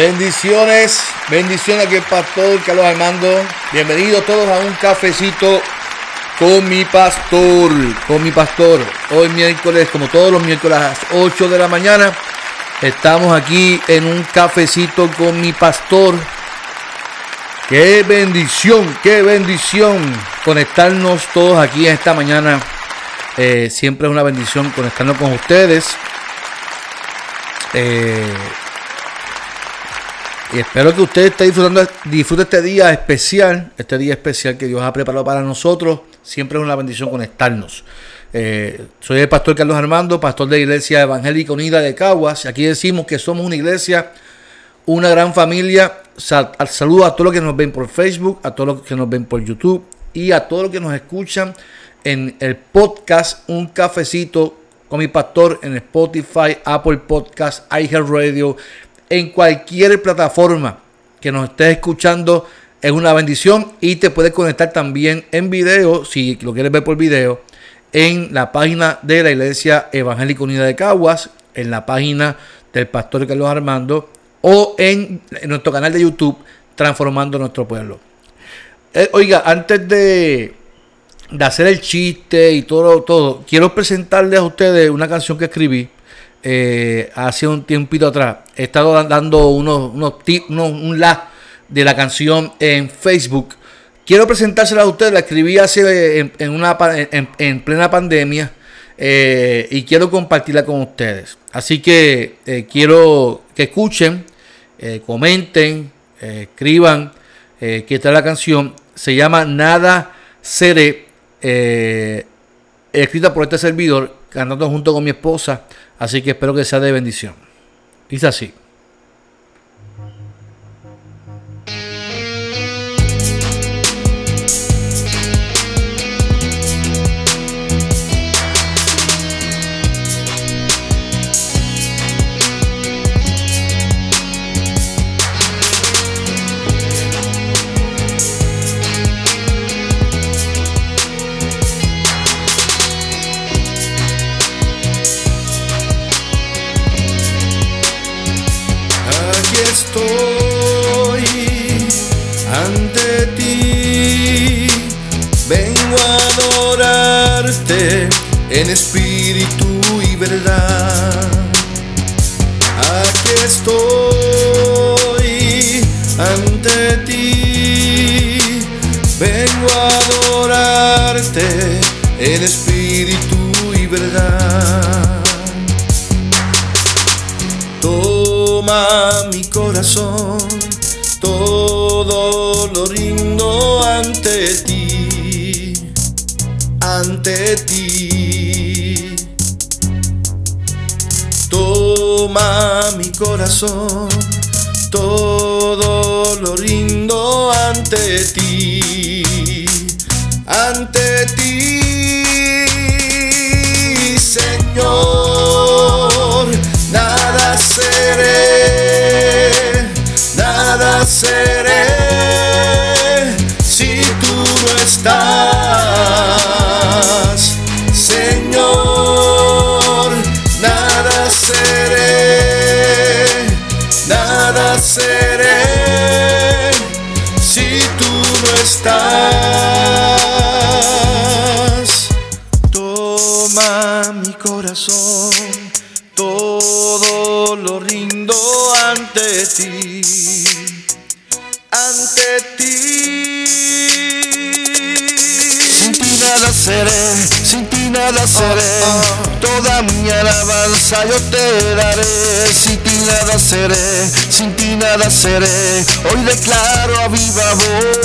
Bendiciones, bendiciones aquí el pastor Carlos Armando. Bienvenidos todos a un cafecito con mi pastor, con mi pastor. Hoy miércoles, como todos los miércoles a las 8 de la mañana, estamos aquí en un cafecito con mi pastor. Qué bendición, qué bendición conectarnos todos aquí esta mañana. Eh, siempre es una bendición conectarnos con ustedes. Eh, y espero que usted esté disfrutando, disfrute este día especial, este día especial que Dios ha preparado para nosotros. Siempre es una bendición conectarnos. Eh, soy el pastor Carlos Armando, pastor de la Iglesia Evangélica Unida de Caguas. Aquí decimos que somos una iglesia, una gran familia. Saludo a todos los que nos ven por Facebook, a todos los que nos ven por YouTube y a todos los que nos escuchan en el podcast Un Cafecito con mi pastor en Spotify, Apple Podcast, iHeartRadio, en cualquier plataforma que nos estés escuchando. Es una bendición y te puedes conectar también en video, si lo quieres ver por video, en la página de la Iglesia Evangélica Unida de Caguas, en la página del Pastor Carlos Armando o en, nuestro canal de YouTube Transformando Nuestro Pueblo. Eh, oiga, antes de, de hacer el chiste y todo, todo, quiero presentarles a ustedes una canción que escribí eh, hace un tiempito atrás. He estado dando unos, unos tips, un la de la canción en Facebook. Quiero presentársela a ustedes, la escribí hace en, una, en, plena pandemia eh, y quiero compartirla con ustedes. Así que eh, quiero que escuchen, eh, comenten, escriban que está la canción. Se llama Nada Seré, escrita por este servidor, cantando junto con mi esposa. Así que espero que sea de bendición. Dice así. En espíritu y verdad. Aquí estoy ante ti, vengo a adorarte en espíritu y verdad. Toma mi corazón, todo lo rindo ante ti, ante ti. Mi corazón, todo lo rindo ante ti, ante ti, Señor. Nada seré, nada seré si tú no estás, corazón, todo lo rindo ante ti, ante ti. Sin ti nada seré, sin ti nada seré. Toda mi alabanza yo te daré. Sin ti nada seré, sin ti nada seré. Hoy declaro a viva voz.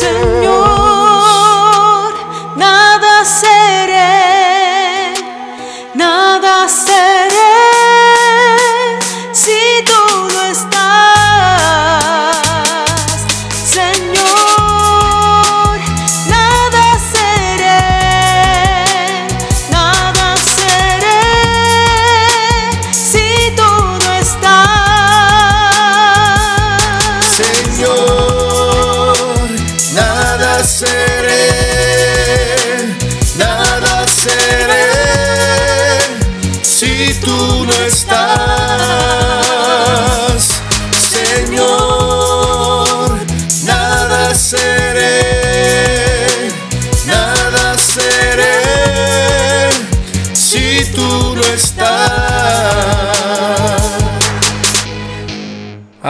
Señor, nada seré, nada seré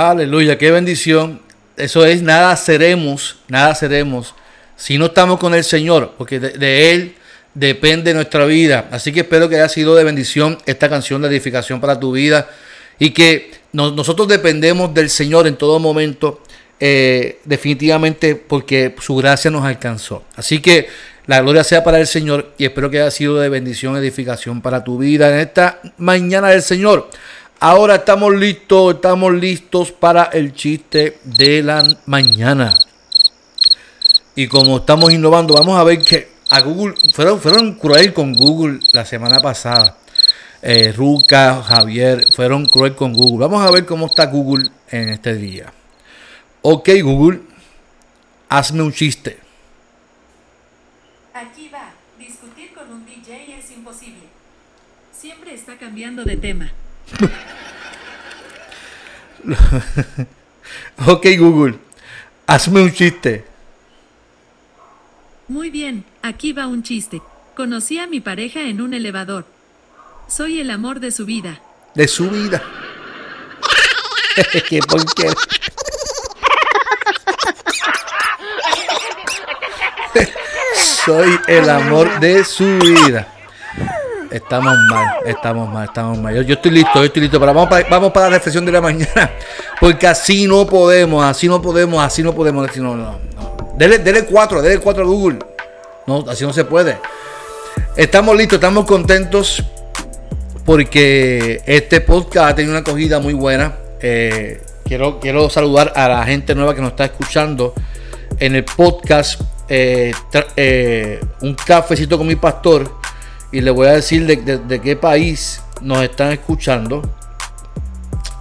Aleluya, qué bendición. Eso es, nada seremos, nada seremos si no estamos con el Señor, porque de, Él depende nuestra vida. Así que espero que haya sido de bendición esta canción de edificación para tu vida y que nosotros dependemos del Señor en todo momento, eh, definitivamente porque su gracia nos alcanzó. Así que la gloria sea para el Señor y espero que haya sido de bendición, edificación para tu vida en esta mañana del Señor. Ahora estamos listos, estamos listos para el chiste de la mañana. Y como estamos innovando, vamos a ver que a Google fueron, fueron cruel con Google la semana pasada. Eh, Ruca, Javier, fueron cruel con Google. Vamos a ver cómo está Google en este día. Ok, Google, hazme un chiste. Aquí va. Discutir con un DJ es imposible. Siempre está cambiando de tema. ok, Google, hazme un chiste. Muy bien, aquí va un chiste. Conocí a mi pareja en un elevador. Soy el amor de su vida. De su vida. Qué qué? Soy el amor de su vida. Estamos mal, estamos mal, estamos mal. Yo, estoy listo, yo estoy listo. Pero vamos para, vamos para la reflexión de la mañana. Porque así no podemos, así no podemos, así no podemos. Así no, no, Dele, dele cuatro, dele cuatro a Google. No, así no se puede. Estamos listos, estamos contentos porque este podcast ha tenido una acogida muy buena. Eh, quiero, quiero saludar a la gente nueva que nos está escuchando en el podcast eh, eh, Un cafecito con mi pastor. Y le voy a decir de qué país nos están escuchando.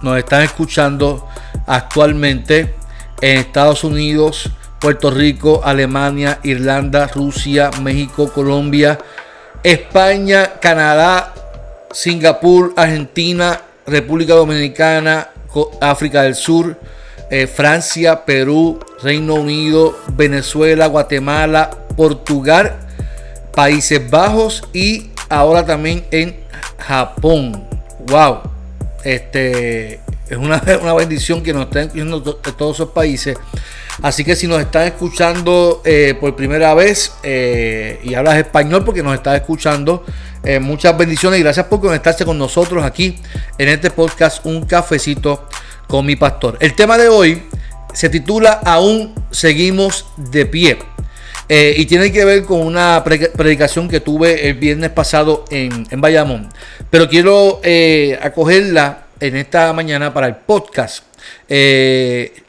Nos están escuchando actualmente en Estados Unidos, Puerto Rico, Alemania, Irlanda, Rusia, México, Colombia, España, Canadá, Singapur, Argentina, República Dominicana, África del Sur, eh, Francia, Perú, Reino Unido, Venezuela, Guatemala, Portugal, Países Bajos y ahora también en Japón. ¡Wow! Este es una, una bendición que nos estén viendo todos esos países. Así que si nos están escuchando eh, por primera vez eh, y hablas español porque nos estás escuchando, eh, muchas bendiciones y gracias por conectarse con nosotros aquí en este podcast Un cafecito con mi pastor. El tema de hoy se titula Aún seguimos de pie. Y tiene que ver con una predicación que tuve el viernes pasado en, en Bayamón. Pero quiero acogerla en esta mañana para el podcast.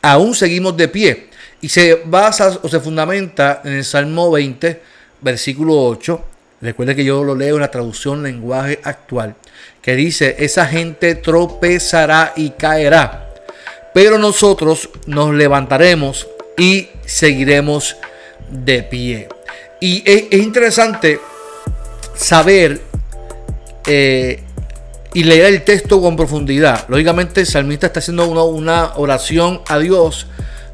aún seguimos de pie. Y se basa o se fundamenta en el Salmo 20, versículo 8. Recuerde que yo lo leo en la traducción lenguaje actual, que dice, esa gente tropezará y caerá, pero nosotros nos levantaremos y seguiremos de pie. Y es, interesante saber eh, y leer el texto con profundidad. Lógicamente el salmista está haciendo una, una oración a Dios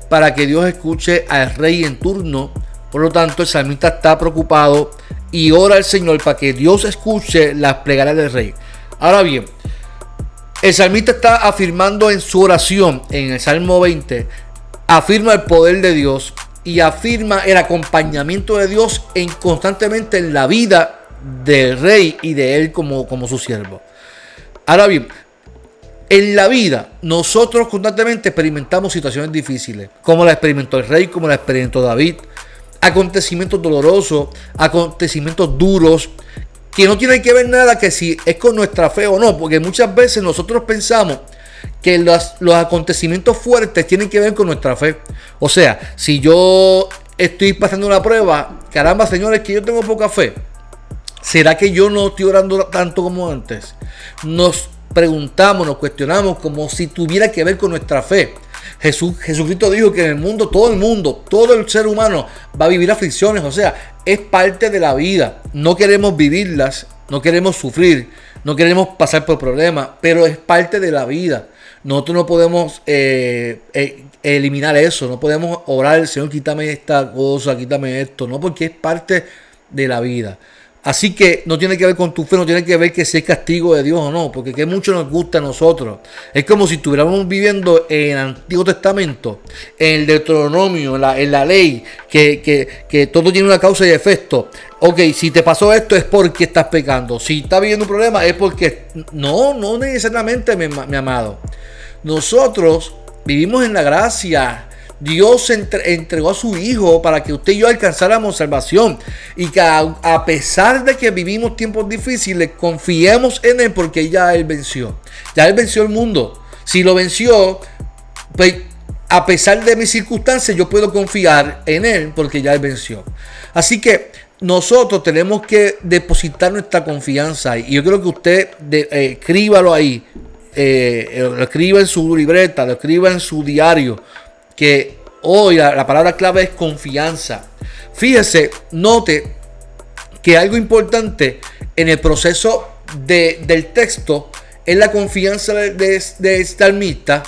para que Dios escuche al rey en turno. Por lo tanto, el salmista está preocupado y ora al Señor para que Dios escuche las plegarias del rey. Ahora bien, el salmista está afirmando en su oración, en el Salmo 20, afirma el poder de Dios y afirma el acompañamiento de Dios en constantemente en la vida del rey y de él como, como su siervo. Ahora bien, en la vida, nosotros constantemente experimentamos situaciones difíciles, como la experimentó el rey, como la experimentó David, acontecimientos dolorosos, acontecimientos duros, que no tienen que ver nada que si es con nuestra fe o no, porque muchas veces nosotros pensamos que los, los acontecimientos fuertes tienen que ver con nuestra fe. O sea, si yo estoy pasando una prueba, caramba, señores, que yo tengo poca fe. ¿Será que yo no estoy orando tanto como antes? Nos preguntamos, nos cuestionamos como si tuviera que ver con nuestra fe. Jesús, Jesucristo dijo que en el mundo, todo el mundo, todo el ser humano va a vivir aflicciones, o sea, es parte de la vida. No queremos vivirlas, no queremos sufrir, no queremos pasar por problemas, pero es parte de la vida. Nosotros no podemos eh, eh, eliminar eso, no podemos orar, Señor, quítame esta cosa, quítame esto, no, porque es parte de la vida. Así que no tiene que ver con tu fe, no tiene que ver que sea castigo de Dios o no, porque que mucho nos gusta a nosotros. Es como si estuviéramos viviendo en el Antiguo Testamento, en el Deuteronomio, en la, en la ley, que, que, todo tiene una causa y efecto. Ok, si te pasó esto es porque estás pecando. Si estás viviendo un problema es porque... No, no necesariamente, mi amado. Nosotros vivimos en la gracia Dios entregó a su Hijo para que usted y yo alcanzáramos salvación. Y que a, pesar de que vivimos tiempos difíciles, confiemos en Él porque ya Él venció. Ya Él venció el mundo. Si lo venció, pues a pesar de mis circunstancias, yo puedo confiar en Él porque ya Él venció. Así que nosotros tenemos que depositar nuestra confianza. Y yo creo que usted eh, escríbalo ahí. Eh, lo escriba en su libreta, lo escriba en su diario que hoy la, palabra clave es confianza. Fíjese, note que algo importante en el proceso del texto es la confianza de, de, salmista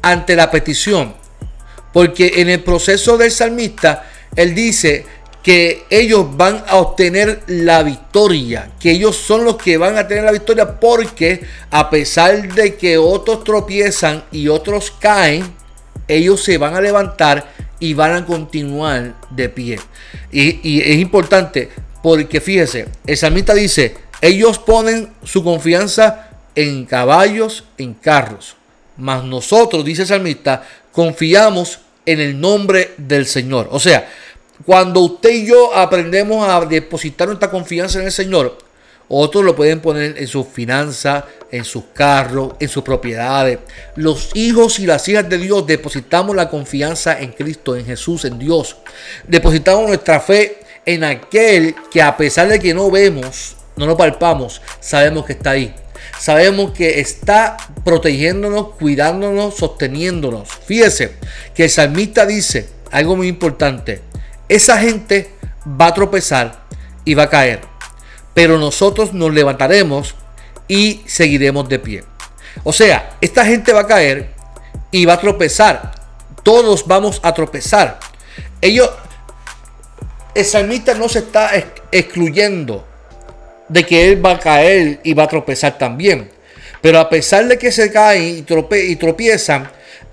ante la petición. Porque en el proceso del salmista, él dice que ellos van a obtener la victoria, que ellos son los que van a tener la victoria porque a pesar de que otros tropiezan y otros caen, ellos se van a levantar y van a continuar de pie. Y, es importante porque fíjese, el salmista dice, ellos ponen su confianza en caballos, en carros. Mas nosotros, dice el salmista, confiamos en el nombre del Señor. O sea, cuando usted y yo aprendemos a depositar nuestra confianza en el Señor, otros lo pueden poner en sus finanzas, en sus carros, en sus propiedades. Los hijos y las hijas de Dios depositamos la confianza en Cristo, en Jesús, en Dios. Depositamos nuestra fe en aquel que a pesar de que no vemos, no lo palpamos, sabemos que está ahí. Sabemos que está protegiéndonos, cuidándonos, sosteniéndonos. Fíjese que el salmista dice algo muy importante. Esa gente va a tropezar y va a caer pero nosotros nos levantaremos y seguiremos de pie. O sea, esta gente va a caer y va a tropezar. Todos vamos a tropezar. Ellos, el salmista no se está excluyendo de que él va a caer y va a tropezar también. Pero a pesar de que se caen y, y tropiezan,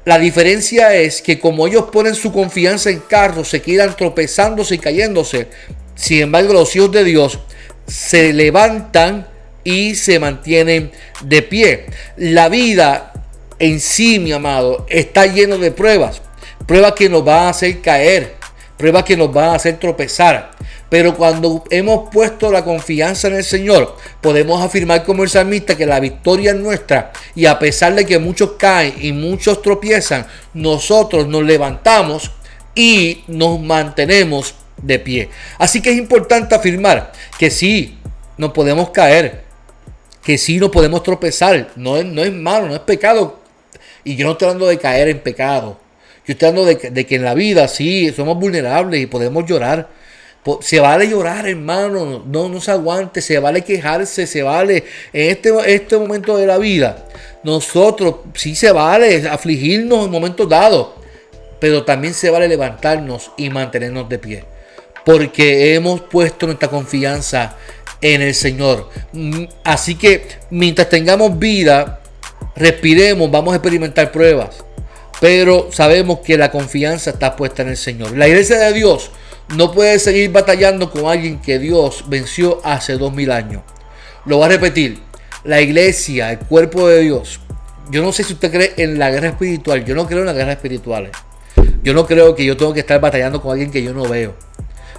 la diferencia es que como ellos ponen su confianza en carros, se quedan tropezándose y cayéndose. Sin embargo, los hijos de Dios se levantan y se mantienen de pie. La vida en sí, mi amado, está lleno de pruebas. Pruebas que nos van a hacer caer, pruebas que nos van a hacer tropezar. Pero cuando hemos puesto la confianza en el Señor, podemos afirmar como el salmista que la victoria es nuestra. Y a pesar de que muchos caen y muchos tropiezan, nosotros nos levantamos y nos mantenemos de pie. Así que es importante afirmar que sí, no podemos caer, que sí no podemos tropezar, no es, no es malo, no es pecado. Y yo no estoy hablando de caer en pecado. Yo estoy hablando de, que en la vida sí somos vulnerables y podemos llorar. Se vale llorar, hermano. No, no se aguante. Se vale quejarse. Se vale. En este, este momento de la vida, nosotros sí se vale afligirnos en momentos dados. Pero también se vale levantarnos y mantenernos de pie porque hemos puesto nuestra confianza en el Señor. Mm, así que mientras tengamos vida, respiremos, vamos a experimentar pruebas, pero sabemos que la confianza está puesta en el Señor. La iglesia de Dios no puede seguir batallando con alguien que Dios venció hace dos mil años. Lo voy a repetir. La iglesia, el cuerpo de Dios. Yo no sé si usted cree en la guerra espiritual. Yo no creo en las guerras espirituales. Yo no creo que yo tengo que estar batallando con alguien que yo no veo.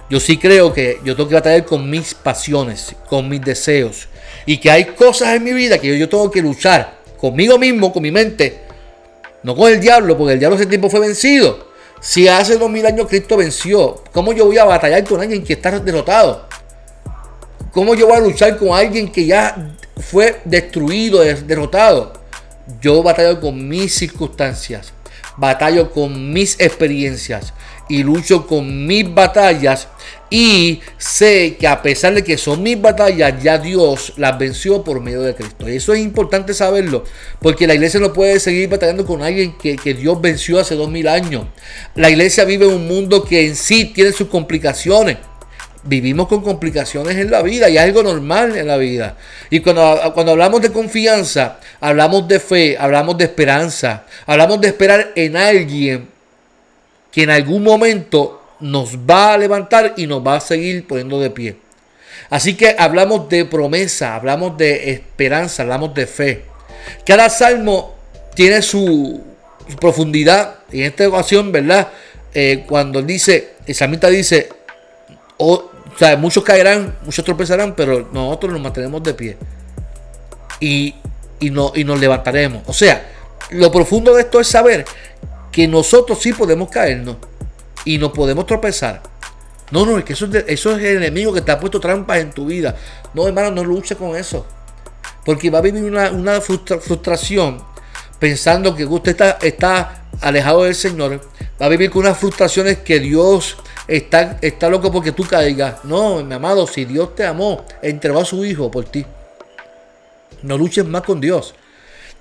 Yo sí creo que yo tengo que batallar con mis pasiones, con mis deseos. Y que hay cosas en mi vida que yo, tengo que luchar conmigo mismo, con mi mente. No con el diablo, porque el diablo ese tiempo fue vencido. Si hace dos mil años Cristo venció, ¿cómo yo voy a batallar con alguien que está derrotado? ¿Cómo yo voy a luchar con alguien que ya fue destruido, derrotado? Yo batallo con mis circunstancias, batallo con mis experiencias y lucho con mis batallas y sé que a pesar de que son mis batallas, ya Dios las venció por medio de Cristo. Y eso es importante saberlo, porque la iglesia no puede seguir batallando con alguien que, Dios venció hace dos mil años. La iglesia vive en un mundo que en sí tiene sus complicaciones. vivimos con complicaciones en la vida y es algo normal en la vida. Y cuando, cuando hablamos de confianza, hablamos de fe, hablamos de esperanza, hablamos de esperar en alguien que en algún momento nos va a levantar y nos va a seguir poniendo de pie. Así que hablamos de promesa, hablamos de esperanza, hablamos de fe. Cada salmo tiene su, profundidad. Y en esta ocasión, ¿verdad? Eh, cuando dice, el salmista dice, o sea, muchos caerán, muchos tropezarán, pero nosotros nos mantenemos de pie. Y, no, y nos levantaremos. O sea, lo profundo de esto es saber que nosotros sí podemos caernos y no podemos tropezar. No, no, es que eso es, el enemigo que te ha puesto trampas en tu vida. No, hermano, no luche con eso. Porque va a vivir una, frustración pensando que usted está, está alejado del Señor. Va a vivir con unas frustraciones que Dios está, está loco porque tú caigas. No, mi amado, si Dios te amó, entregó a su Hijo por ti. No luches más con Dios.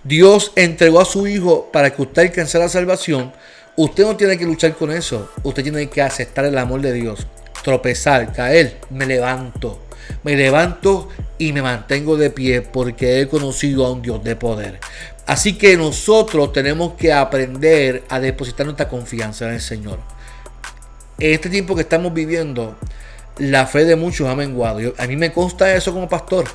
Dios entregó a su Hijo para que usted alcance la salvación. Usted no tiene que luchar con eso. Usted tiene que aceptar el amor de Dios. Tropezar, caer, me levanto. Me levanto y me mantengo de pie porque he conocido a un Dios de poder. Así que nosotros tenemos que aprender a depositar nuestra confianza en el Señor. En este tiempo que estamos viviendo, la fe de muchos ha menguado. a mí me consta eso como pastor.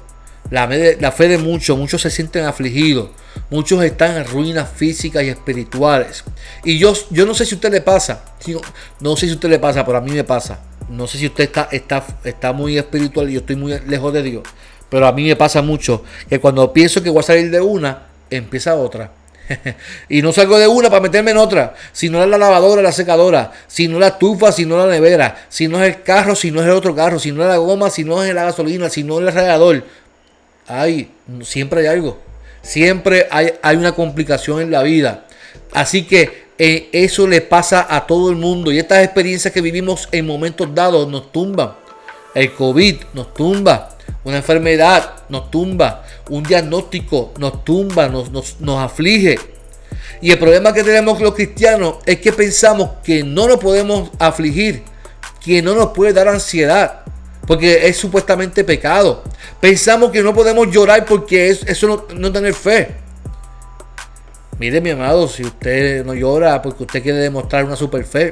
La, fe de muchos, muchos se sienten afligidos, muchos están en ruinas físicas y espirituales. Y yo, yo no sé si a usted le pasa, no, sé si a usted le pasa, pero a mí me pasa. No sé si usted está, está, está muy espiritual y yo estoy muy lejos de Dios, pero a mí me pasa mucho que cuando pienso que voy a salir de una, empieza otra. y no salgo de una para meterme en otra. Si no es la lavadora, la secadora. Si no la estufa, si no la nevera. Si no es el carro, si no es el otro carro. Si no es la goma, si no es la gasolina. Si no es el radiador hay, siempre hay algo. Siempre hay, hay una complicación en la vida. Así que eh, eso le pasa a todo el mundo. Y estas experiencias que vivimos en momentos dados nos tumban. El COVID nos tumba. Una enfermedad nos tumba. Un diagnóstico nos tumba, nos, nos, nos aflige. Y el problema que tenemos los cristianos es que pensamos que no nos podemos afligir, que no nos puede dar ansiedad, porque es supuestamente pecado. Pensamos que no podemos llorar porque eso no, no tener fe. Mire, mi amado, si usted no llora porque usted quiere demostrar una super fe,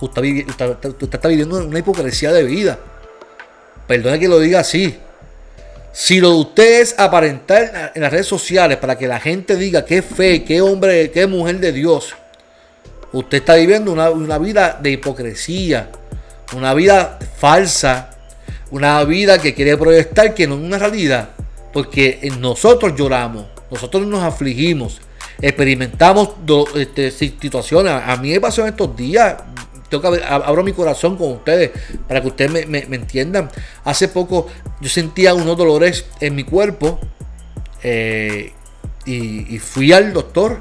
usted, está viviendo una hipocresía de vida. Perdone que lo diga así. Si lo de usted es aparentar en las redes sociales para que la gente diga qué fe, qué hombre, qué mujer de Dios, usted está viviendo una, una vida de hipocresía, una vida falsa, una vida que quiere proyectar que no es una realidad, porque nosotros lloramos, nosotros nos afligimos, experimentamos este, situaciones. A mí me pasó en estos días, tengo que abro mi corazón con ustedes para que ustedes me, entiendan. Hace poco yo sentía unos dolores en mi cuerpo eh, y, y fui al doctor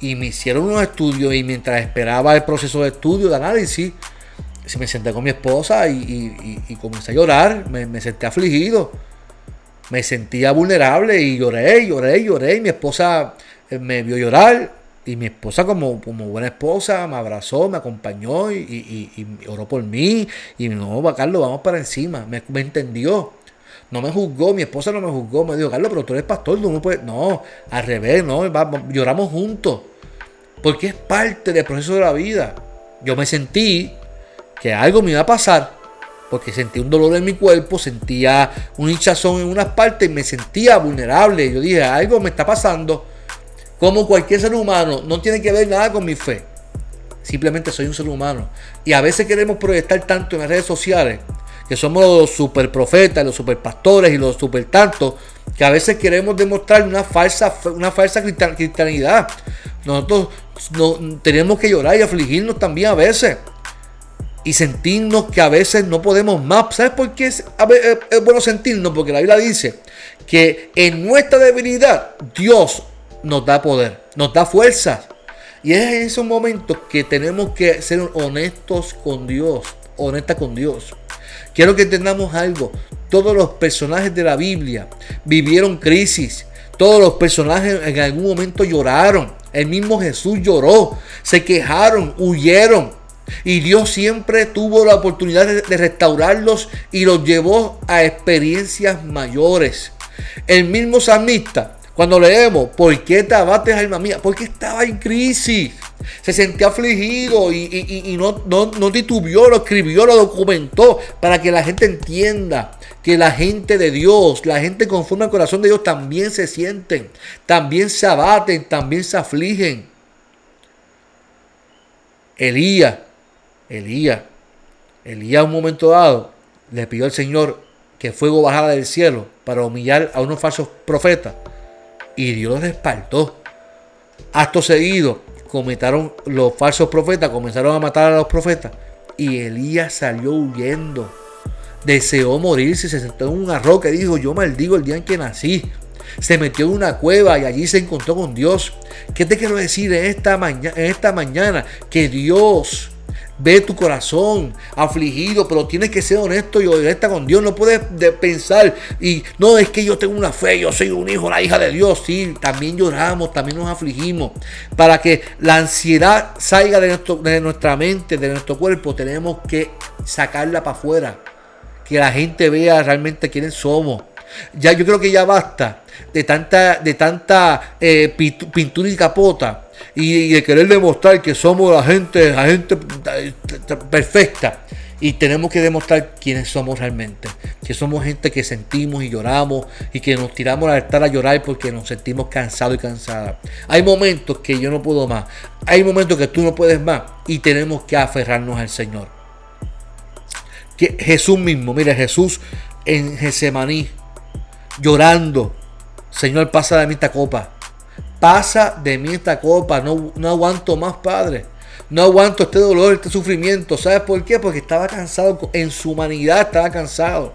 y me hicieron unos estudios y mientras esperaba el proceso de estudio, de análisis, me senté con mi esposa y, comencé a llorar, me, senté afligido, me sentía vulnerable y lloré, lloré, lloré. Y mi esposa eh, me vio llorar y mi esposa como, como buena esposa me abrazó, me acompañó y, oró por mí. Y me no, Carlos, vamos para encima. Me, entendió. No me juzgó, mi esposa no me juzgó. Me dijo, Carlos, pero tú eres pastor, tú no puedes. No, al revés, no, lloramos juntos. Porque es parte del proceso de la vida. Yo me sentí que algo me iba a pasar, porque sentí un dolor en mi cuerpo, sentía un hinchazón en unas partes y me sentía vulnerable. Yo dije, algo me está pasando. Como cualquier ser humano, no tiene que ver nada con mi fe. Simplemente soy un ser humano. Y a veces queremos proyectar tanto en las redes sociales, que somos los super profetas, los super pastores y los super tantos, que a veces queremos demostrar una falsa, una falsa cristianidad. Nosotros no, tenemos que llorar y afligirnos también a veces y sentirnos que a veces no podemos más. ¿Sabes por qué es, bueno sentirnos? Porque la Biblia dice que en nuestra debilidad Dios nos da poder, nos da fuerza. Y es en esos momentos que tenemos que ser honestos con Dios, honesta con Dios. Quiero que entendamos algo. Todos los personajes de la Biblia vivieron crisis. Todos los personajes en algún momento lloraron. El mismo Jesús lloró. Se quejaron, huyeron Y Dios siempre tuvo la oportunidad de, restaurarlos y los llevó a experiencias mayores. El mismo salmista, cuando leemos, ¿por qué te abates, alma mía? Porque estaba en crisis. Se sentía afligido y no, no, no titubió, lo escribió, lo documentó para que la gente entienda que la gente de Dios, la gente conforme al corazón de Dios también se sienten, también se abaten, también se afligen. Elías, Elías, Elías un momento dado le pidió al Señor que fuego bajara del cielo para humillar a unos falsos profetas y Dios los respaldó. Acto seguido, comentaron los falsos profetas, comenzaron a matar a los profetas y Elías salió huyendo. Deseó morirse, se sentó en una roca y dijo, yo maldigo el día en que nací. Se metió en una cueva y allí se encontró con Dios. ¿Qué te quiero decir en esta, en esta mañana? Que Dios ve tu corazón afligido, pero tienes que ser honesto y honesta con Dios. No puedes de pensar y no es que yo tengo una fe, yo soy un hijo, la hija de Dios. Sí, también lloramos, también nos afligimos. Para que la ansiedad salga de, nuestro- nuestra mente, de nuestro cuerpo, tenemos que sacarla para afuera. Que la gente vea realmente quiénes somos. Ya yo creo que ya basta de tanta, de tanta eh, pintura y capota y, de querer demostrar que somos la gente, la gente eh, perfecta. Y tenemos que demostrar quiénes somos realmente. Que somos gente que sentimos y lloramos y que nos tiramos al altar a llorar porque nos sentimos cansados y cansadas. Hay momentos que yo no puedo más. Hay momentos que tú no puedes más. Y tenemos que aferrarnos al Señor que Jesús mismo, mire, Jesús en Getsemaní, llorando, Señor, pasa de mí esta copa, pasa de mí esta copa, no, no aguanto más, Padre, no aguanto este dolor, este sufrimiento, ¿sabes por qué? Porque estaba cansado, en su humanidad estaba cansado.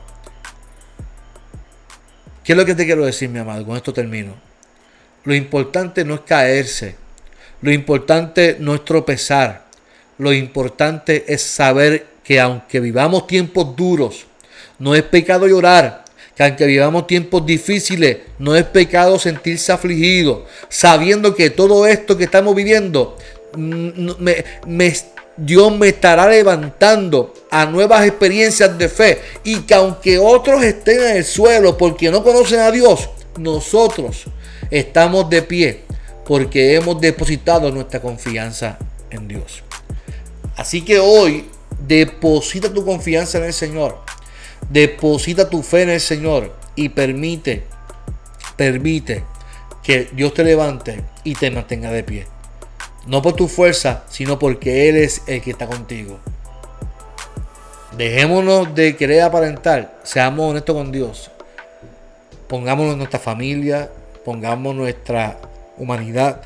¿Qué es lo que te quiero decir, mi amado? Con esto termino. Lo importante no es caerse, lo importante no es tropezar, lo importante es saber que aunque vivamos tiempos duros, no es pecado llorar. Que aunque vivamos tiempos difíciles, no es pecado sentirse afligido. Sabiendo que todo esto que estamos viviendo, mm, me- Dios me estará levantando a nuevas experiencias de fe. Y que aunque otros estén en el suelo porque no conocen a Dios, nosotros estamos de pie porque hemos depositado nuestra confianza en Dios. Así que hoy deposita tu confianza en el Señor. Deposita tu fe en el Señor y permite, permite que Dios te levante y te mantenga de pie. No por tu fuerza, sino porque Él es el que está contigo. Dejémonos de querer aparentar, seamos honestos con Dios. Pongámonos nuestra familia, pongamos nuestra humanidad,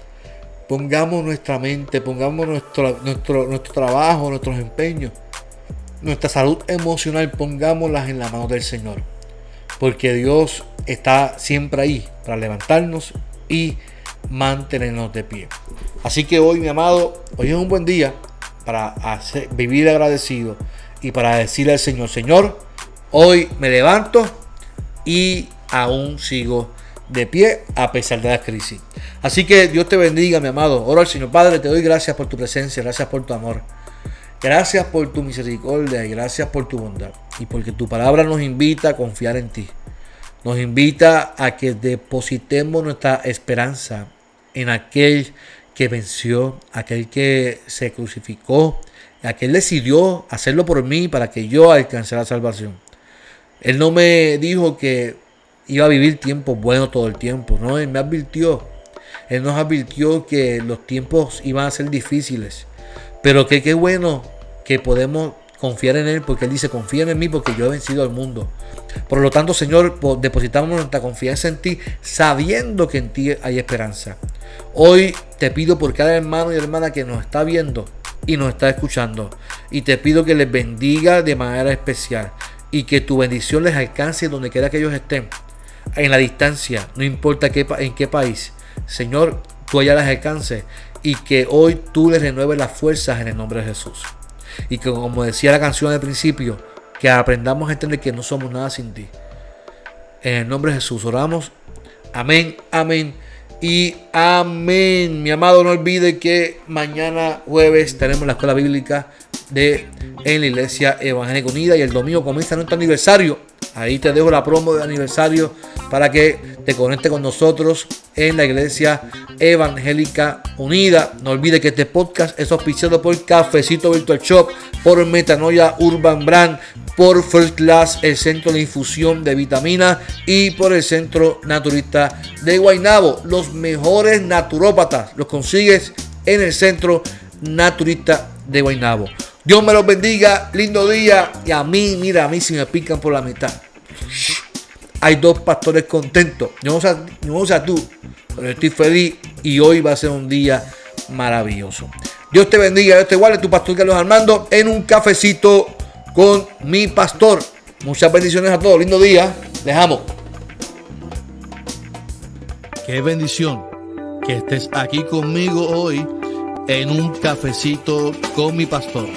pongamos nuestra mente, pongamos nuestro, nuestro, nuestro trabajo, nuestros empeños, nuestra salud emocional, pongámoslas en la mano del Señor. Porque Dios está siempre ahí para levantarnos y mantenernos de pie. Así que hoy, mi amado, hoy es un buen día para hacer- vivir agradecido y para decirle al Señor, Señor, hoy me levanto y aún sigo de pie a pesar de la crisis. Así que Dios te bendiga, mi amado. Oro al Señor Padre, te doy gracias por tu presencia, gracias por tu amor. Gracias por tu misericordia y gracias por tu bondad. Y porque tu palabra nos invita a confiar en ti. Nos invita a que depositemos nuestra esperanza en aquel que venció, aquel que se crucificó, aquel decidió hacerlo por mí para que yo alcance la salvación. Él no me dijo que iba a vivir tiempos buenos todo el tiempo, no, él me advirtió. Él nos advirtió que los tiempos iban a ser difíciles, pero que qué bueno que podemos confiar en Él, porque Él dice, confía en mí porque yo he vencido al mundo. Por lo tanto, Señor, po- depositamos nuestra confianza en ti, sabiendo que en ti hay esperanza. Hoy te pido por cada hermano y hermana que nos está viendo y nos está escuchando, y te pido que les bendiga de manera especial y que tu bendición les alcance donde quiera que ellos estén, en la distancia, no importa qué, en qué país. Señor, tú allá las alcances y que hoy tú les renueves las fuerzas en el nombre de Jesús. Y que como decía la canción al principio, que aprendamos a entender que no somos nada sin ti. En el nombre de Jesús oramos. Amén, amén y amén. Mi amado, no olvide que mañana jueves tenemos la escuela bíblica de en la Iglesia Evangélica Unida y el domingo comienza nuestro aniversario. Ahí te dejo la promo de aniversario para que te conectes con nosotros en la Iglesia Evangélica Unida. No olvides que este podcast es auspiciado por Cafecito Virtual Shop, por Metanoia Urban Brand, por First Class, el centro de infusión de vitamina y por el centro naturista de Guaynabo. Los mejores naturópatas los consigues en el centro naturista de Guaynabo. Dios me los bendiga, lindo día. Y a mí, mira, a mí si me pican por la mitad. Hay dos pastores contentos. Yo no sé, no sé tú, pero estoy feliz y hoy va a ser un día maravilloso. Dios te bendiga, Dios te guarde, tu pastor Carlos Armando, en un cafecito con mi pastor. Muchas bendiciones a todos, lindo día. Dejamos. Qué bendición que estés aquí conmigo hoy en un cafecito con mi pastor.